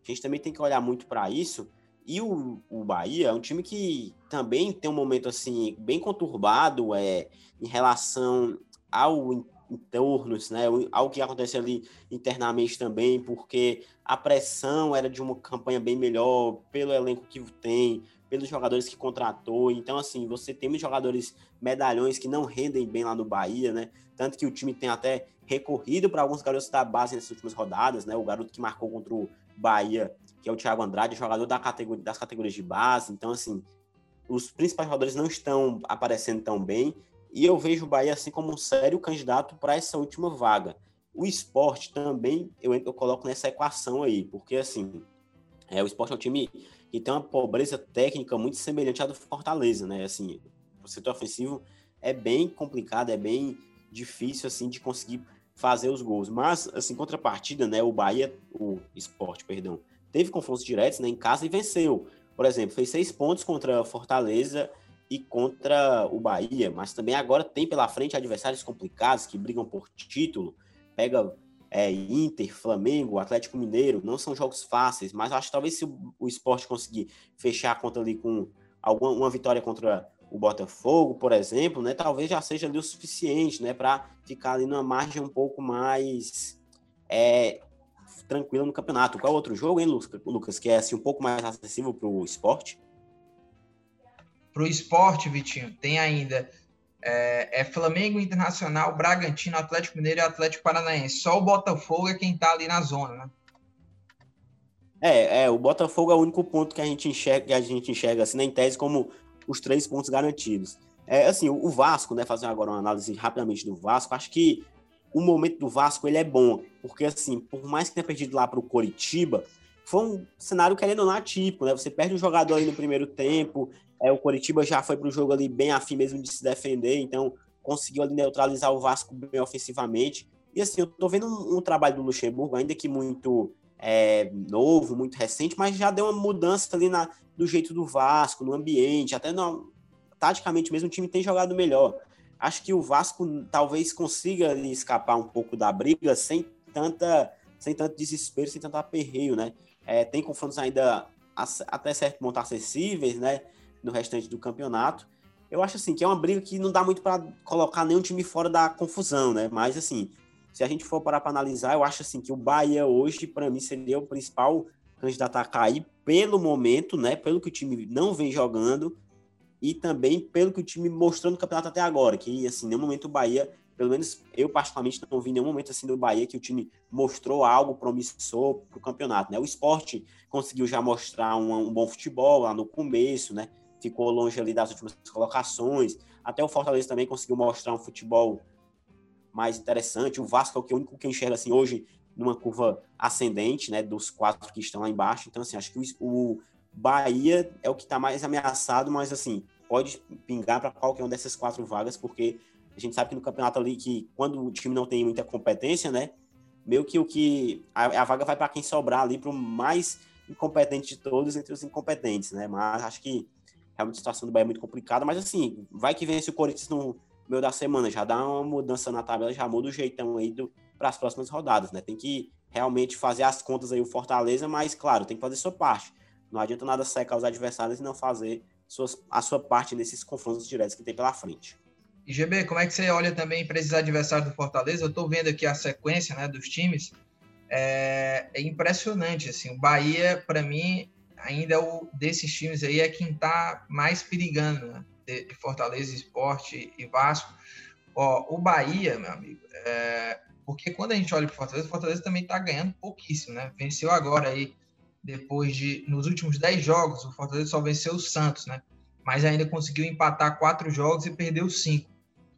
a gente também tem que olhar muito para isso. E o, o Bahia é um time que também tem um momento assim bem conturbado é, em relação ao entornos, né? Algo que acontece ali internamente também, porque a pressão era de uma campanha bem melhor, pelo elenco que tem, pelos jogadores que contratou. Então, assim, você tem jogadores medalhões que não rendem bem lá no Bahia, né? Tanto que o time tem até recorrido para alguns garotos da base nessas últimas rodadas, né? O garoto que marcou contra o Bahia, que é o Thiago Andrade, jogador da categoria, das categorias de base. Então, assim, os principais jogadores não estão aparecendo tão bem. E eu vejo o Bahia assim como um sério candidato para essa última vaga. O esporte também eu, eu coloco nessa equação aí, porque assim, é, o esporte é um time que tem uma pobreza técnica muito semelhante à do Fortaleza, né? Assim, o setor ofensivo é bem complicado, é bem difícil assim de conseguir fazer os gols. Mas, assim, contrapartida, né, o Bahia, o esporte, perdão, teve confrontos diretos né, em casa e venceu. Por exemplo, fez seis pontos contra Fortaleza e contra o Bahia, mas também agora tem pela frente adversários complicados que brigam por título. Pega é, Inter, Flamengo, Atlético Mineiro, não são jogos fáceis, mas acho que talvez se o, o esporte conseguir fechar a conta ali com alguma uma vitória contra o Botafogo, por exemplo, né, talvez já seja ali o suficiente, né, para ficar ali numa margem um pouco mais é, tranquila no campeonato. Qual outro jogo, hein, Lucas, que é assim, um pouco mais acessível para o esporte? Para o esporte, Vitinho, tem ainda é, é, Flamengo Internacional, Bragantino, Atlético Mineiro e Atlético Paranaense. Só o Botafogo é quem está ali na zona, né? É, é, o Botafogo é o único ponto que a gente enxerga, que a gente enxerga assim, na em tese como os três pontos garantidos. É assim, o Vasco, né, fazendo agora uma análise rapidamente do Vasco, acho que o momento do Vasco ele é bom, porque assim, por mais que tenha perdido lá para o Coritiba, foi um cenário querendo ou não atípico, né? Você perde um jogador ali no primeiro tempo, é, o Coritiba já foi para o jogo ali bem afim mesmo de se defender, então conseguiu ali neutralizar o Vasco bem ofensivamente. E assim, eu tô vendo um, um trabalho do Luxemburgo, ainda que muito é, novo, muito recente, mas já deu uma mudança ali na, do jeito do Vasco, no ambiente, até no, taticamente mesmo o time tem jogado melhor. Acho que o Vasco talvez consiga escapar um pouco da briga sem tanta sem tanto desespero, sem tanto aperreio, né? É, tem confrontos ainda até certo ponto acessíveis, né? No restante do campeonato. Eu acho assim que é uma briga que não dá muito para colocar nenhum time fora da confusão, né? Mas assim, se a gente for parar para analisar, eu acho assim que o Bahia hoje para mim seria o principal candidato a cair pelo momento, né? Pelo que o time não vem jogando e também pelo que o time mostrou no campeonato até agora, que assim, nenhum momento o Bahia, pelo menos eu particularmente não vi nenhum momento assim do Bahia que o time mostrou algo promissor para o campeonato, né? O esporte conseguiu já mostrar um, um, bom futebol lá no começo, né? Ficou longe ali das últimas colocações. Até o Fortaleza também conseguiu mostrar um futebol mais interessante. O Vasco é o, único que enxerga assim hoje numa curva ascendente, né? Dos quatro que estão lá embaixo. Então, assim, acho que o, o Bahia é o que está mais ameaçado, mas assim, pode pingar para qualquer uma dessas quatro vagas, porque a gente sabe que no campeonato ali, que quando o time não tem muita competência, né? Meio que o que. A, a vaga vai para quem sobrar ali, para o mais incompetente de todos entre os incompetentes, né? Mas acho que realmente a situação do Bahia é muito complicada, mas assim, vai que vence o Corinthians no meio da semana, já dá uma mudança na tabela, já muda o jeitão aí para as próximas rodadas, né? Tem que realmente fazer as contas aí o Fortaleza, mas claro, tem que fazer sua parte. Não adianta nada secar os adversários e não fazer suas, a sua parte nesses confrontos diretos que tem pela frente. E GB, como é que você olha também para esses adversários do Fortaleza? Eu estou vendo aqui a sequência né, dos times. É, é impressionante. Assim, o Bahia, para mim, ainda é o desses times aí é quem está mais perigando, né? De, de, Fortaleza, Esporte e Vasco. Ó, o Bahia, meu amigo, é, porque quando a gente olha para Fortaleza, Fortaleza também está ganhando pouquíssimo, né? Venceu agora aí depois de, nos últimos 10 jogos, o Fortaleza só venceu o Santos, né? Mas ainda conseguiu empatar quatro jogos e perdeu cinco.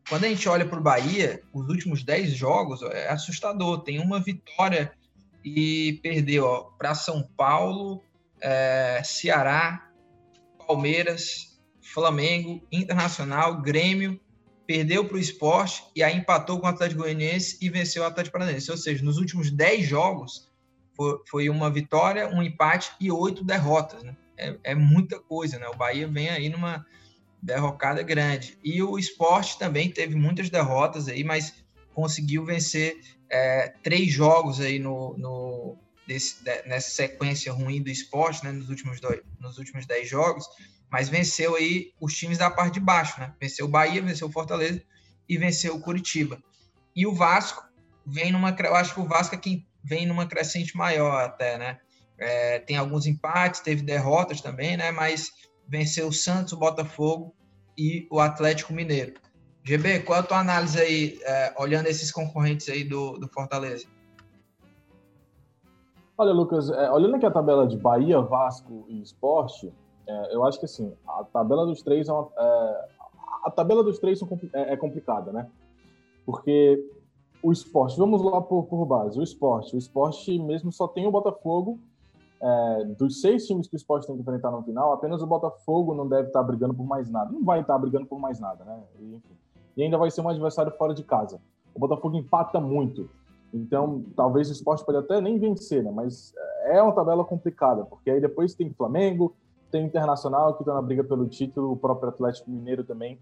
Quando a gente olha para o Bahia, os últimos 10 jogos é assustador. Tem uma vitória e perdeu para São Paulo, é, Ceará, Palmeiras, Flamengo, Internacional, Grêmio, perdeu para o esporte e aí empatou com o Atlético Goianiense e venceu o Atlético Paranaense. Ou seja, nos últimos 10 jogos, foi, uma vitória, um empate e oito derrotas. Né? É, é, muita coisa, né? O Bahia vem aí numa derrocada grande. E o esporte também teve muitas derrotas aí, mas conseguiu vencer é, três jogos aí no, no desse, nessa sequência ruim do esporte, né? Nos últimos dois, nos últimos dez jogos, mas venceu aí os times da parte de baixo, né? Venceu o Bahia, venceu o Fortaleza e venceu o Curitiba. E o Vasco vem numa, eu acho que o Vasco é quem vem numa crescente maior até, né? É, tem alguns empates, teve derrotas também, né? Mas venceu o Santos, o Botafogo e o Atlético Mineiro. GB, qual é a tua análise aí, é, olhando esses concorrentes aí do, do Fortaleza? Olha, Lucas, é, olhando aqui a tabela de Bahia, Vasco e Esporte, é, eu acho que assim, a tabela dos três é, uma, é a tabela dos três é, é complicada, né? Porque o esporte, vamos lá por, por base, o esporte. O esporte mesmo só tem o Botafogo. É, dos seis times que o esporte tem que enfrentar no final, apenas o Botafogo não deve estar brigando por mais nada. Não vai estar brigando por mais nada, né? E, enfim. e ainda vai ser um adversário fora de casa. O Botafogo empata muito. Então, talvez o esporte pode até nem vencer, né? Mas é uma tabela complicada, porque aí depois tem Flamengo, tem Internacional que está na briga pelo título, o próprio Atlético Mineiro também.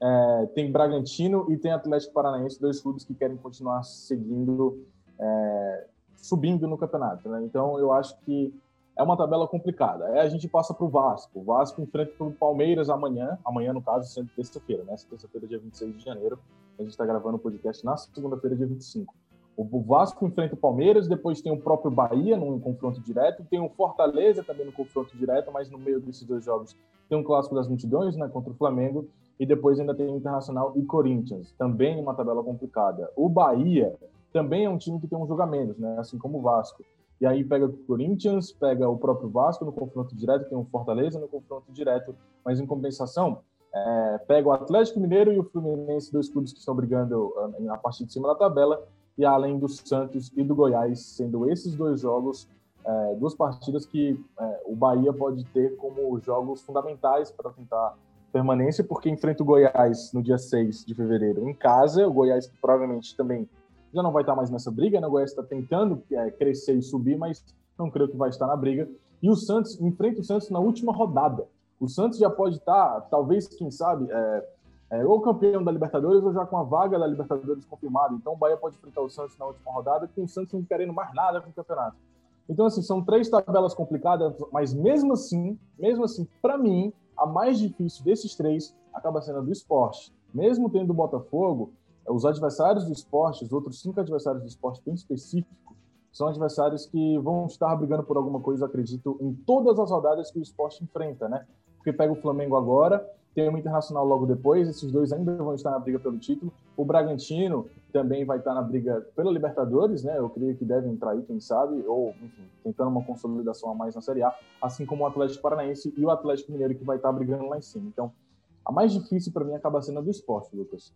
É, tem Bragantino e tem Atlético Paranaense, dois clubes que querem continuar seguindo, é, subindo no campeonato. Né? Então, eu acho que é uma tabela complicada. Aí a gente passa para o Vasco. O Vasco enfrenta o Palmeiras amanhã, amanhã, no caso, sendo terça-feira, né? Terça-feira, dia 26 de janeiro. A gente está gravando o podcast na segunda-feira, dia 25. O Vasco enfrenta o Palmeiras, depois tem o próprio Bahia num confronto direto, tem o Fortaleza também no confronto direto, mas no meio desses dois jogos tem um clássico das multidões, né, contra o Flamengo, e depois ainda tem Internacional e Corinthians, também uma tabela complicada. O Bahia também é um time que tem um menos, né, assim como o Vasco. E aí pega o Corinthians, pega o próprio Vasco no confronto direto, tem o Fortaleza no confronto direto, mas em compensação, é, pega o Atlético Mineiro e o Fluminense, dois clubes que estão brigando ah, na parte de cima da tabela, e além do Santos e do Goiás, sendo esses dois jogos, é, duas partidas que é, o Bahia pode ter como jogos fundamentais para tentar permanência, porque enfrenta o Goiás no dia 6 de fevereiro em casa, o Goiás provavelmente também já não vai estar mais nessa briga, né? o Goiás está tentando é, crescer e subir, mas não creio que vai estar na briga. E o Santos enfrenta o Santos na última rodada. O Santos já pode estar, talvez, quem sabe, é, é, ou campeão da Libertadores ou já com a vaga da Libertadores confirmada. Então o Bahia pode enfrentar o Santos na última rodada, com o Santos não querendo mais nada com o campeonato. Então, assim, são três tabelas complicadas, mas mesmo assim, mesmo assim, para mim, a mais difícil desses três acaba sendo a do esporte. Mesmo tendo o Botafogo, os adversários do esporte, os outros cinco adversários do esporte bem específicos, são adversários que vão estar brigando por alguma coisa, acredito, em todas as rodadas que o esporte enfrenta, né? Porque pega o Flamengo agora, tem o Internacional logo depois, esses dois ainda vão estar na briga pelo título. O Bragantino também vai estar na briga pela Libertadores, né? Eu creio que deve entrar aí, quem sabe, ou, enfim, tentando uma consolidação a mais na Série A, assim como o Atlético Paranaense e o Atlético Mineiro, que vai estar brigando lá em cima. Então, a mais difícil para mim acaba sendo a do esporte, Lucas.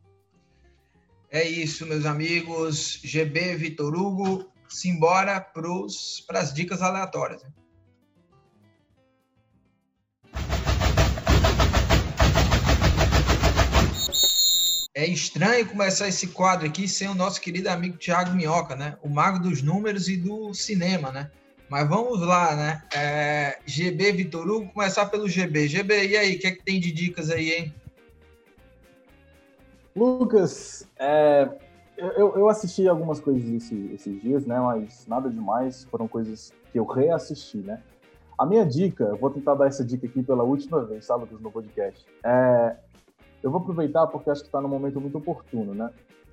É isso, meus amigos. GB Vitor Hugo, simbora para as dicas aleatórias. Né? É estranho começar esse quadro aqui sem o nosso querido amigo Thiago Minhoca, né? O mago dos números e do cinema, né? Mas vamos lá, né? É, GB Vitor Hugo, começar pelo GB. GB, e aí, o que, é que tem de dicas aí, hein? Lucas, é, eu, eu, assisti algumas coisas esse, esses dias, né? Mas nada demais, foram coisas que eu reassisti, né? A minha dica, eu vou tentar dar essa dica aqui pela última vez, Lucas, no podcast. É, eu vou aproveitar porque acho que está num momento muito oportuno, né?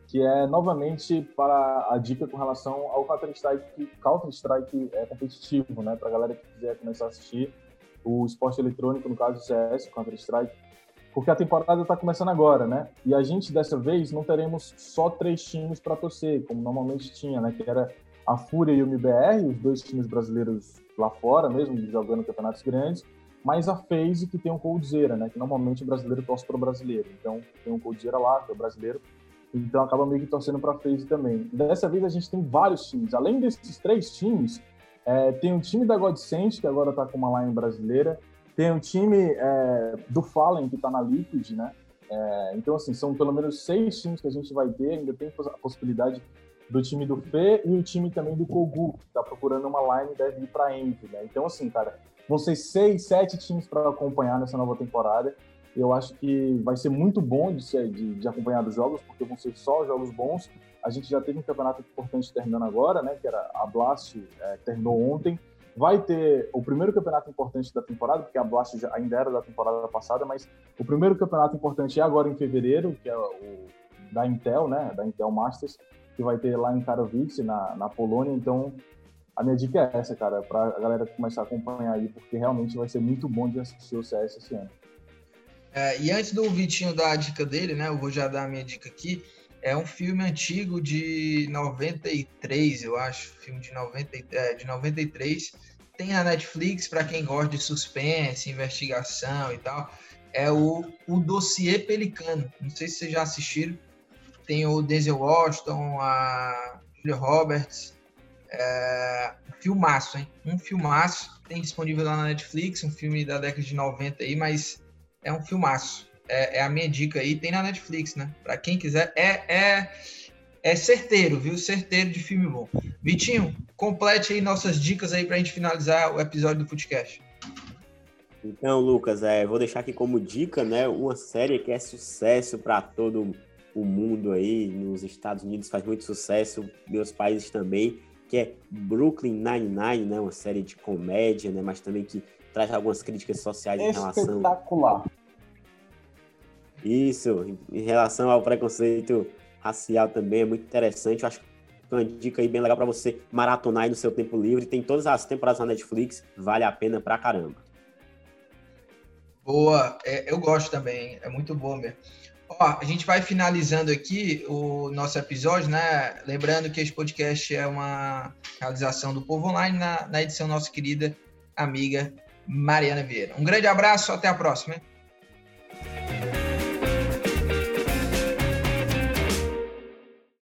Que é novamente para a dica com relação ao Counter Strike, Counter Strike é competitivo, né? Para a galera que quiser começar a assistir o esporte eletrônico, no caso o CS, Counter Strike, porque a temporada está começando agora, né? E a gente dessa vez não teremos só três times para torcer, como normalmente tinha, né? Que era a Fúria e o MBR, os dois times brasileiros lá fora, mesmo jogando campeonatos grandes, mas a FaZe que tem um Coldzera, né? Que normalmente o brasileiro torce para o brasileiro. Então tem um Coldzera lá, que é o brasileiro. Então acaba meio que torcendo para a FaZe também. Dessa vez a gente tem vários times. Além desses três times, é, tem um time da Godsend, que agora está com uma line brasileira. Tem um time é, do Fallen, que está na Liquid, né? É, então, assim, são pelo menos seis times que a gente vai ter. Ainda tem a possibilidade do time do Fê e o time também do Kogu, que está procurando uma line deve ir para Envy, né? Então, assim, cara, Vão ser seis, sete times para acompanhar nessa nova temporada. Eu acho que vai ser muito bom de, ser, de, de, acompanhar os jogos, porque vão ser só jogos bons. A gente já teve um campeonato importante terminando agora, né? Que era a Blast, é, terminou ontem. Vai ter o primeiro campeonato importante da temporada, porque a Blast já, ainda era da temporada passada, mas o primeiro campeonato importante é agora em fevereiro, que é o da Intel, né? Da Intel Masters, que vai ter lá em Katowice, na, na Polônia. Então, a minha dica é essa, cara, para a galera começar a acompanhar aí, porque realmente vai ser muito bom de assistir o CS esse ano. É, e antes do Vitinho dar a dica dele, né, eu vou já dar a minha dica aqui. É um filme antigo de 93, eu acho, filme de, 90, é, de 93. Tem na Netflix, para quem gosta de suspense, investigação e tal. É o, o Dossiê Pelicano. Não sei se vocês já assistiram. Tem o Denzel Washington, a Julia Roberts, é, filmaço, hein? Um filmaço. Tem disponível lá na Netflix, um filme da década de 90 aí, mas é um filmaço. É, é a minha dica aí. Tem na Netflix, né? Pra quem quiser. É, é, é certeiro, viu? Certeiro de filme bom. Vitinho, complete aí nossas dicas aí pra gente finalizar o episódio do Footcast. Então, Lucas, é, vou deixar aqui como dica, né, uma série que é sucesso para todo o mundo aí, nos Estados Unidos faz muito sucesso, meus países também, que é Brooklyn Nine-Nine, né? Uma série de comédia, né? Mas também que traz algumas críticas sociais em relação... Isso, em relação ao preconceito racial também, é muito interessante. Eu acho que é uma dica aí bem legal para você maratonar aí no seu tempo livre. Tem todas as temporadas na Netflix, vale a pena pra caramba. Boa, é, eu gosto também, é muito bom mesmo. Ó, a gente vai finalizando aqui o nosso episódio, né? Lembrando que esse podcast é uma realização do Povo Online na, na edição nossa querida amiga Mariana Vieira. Um grande abraço, até a próxima. Hein?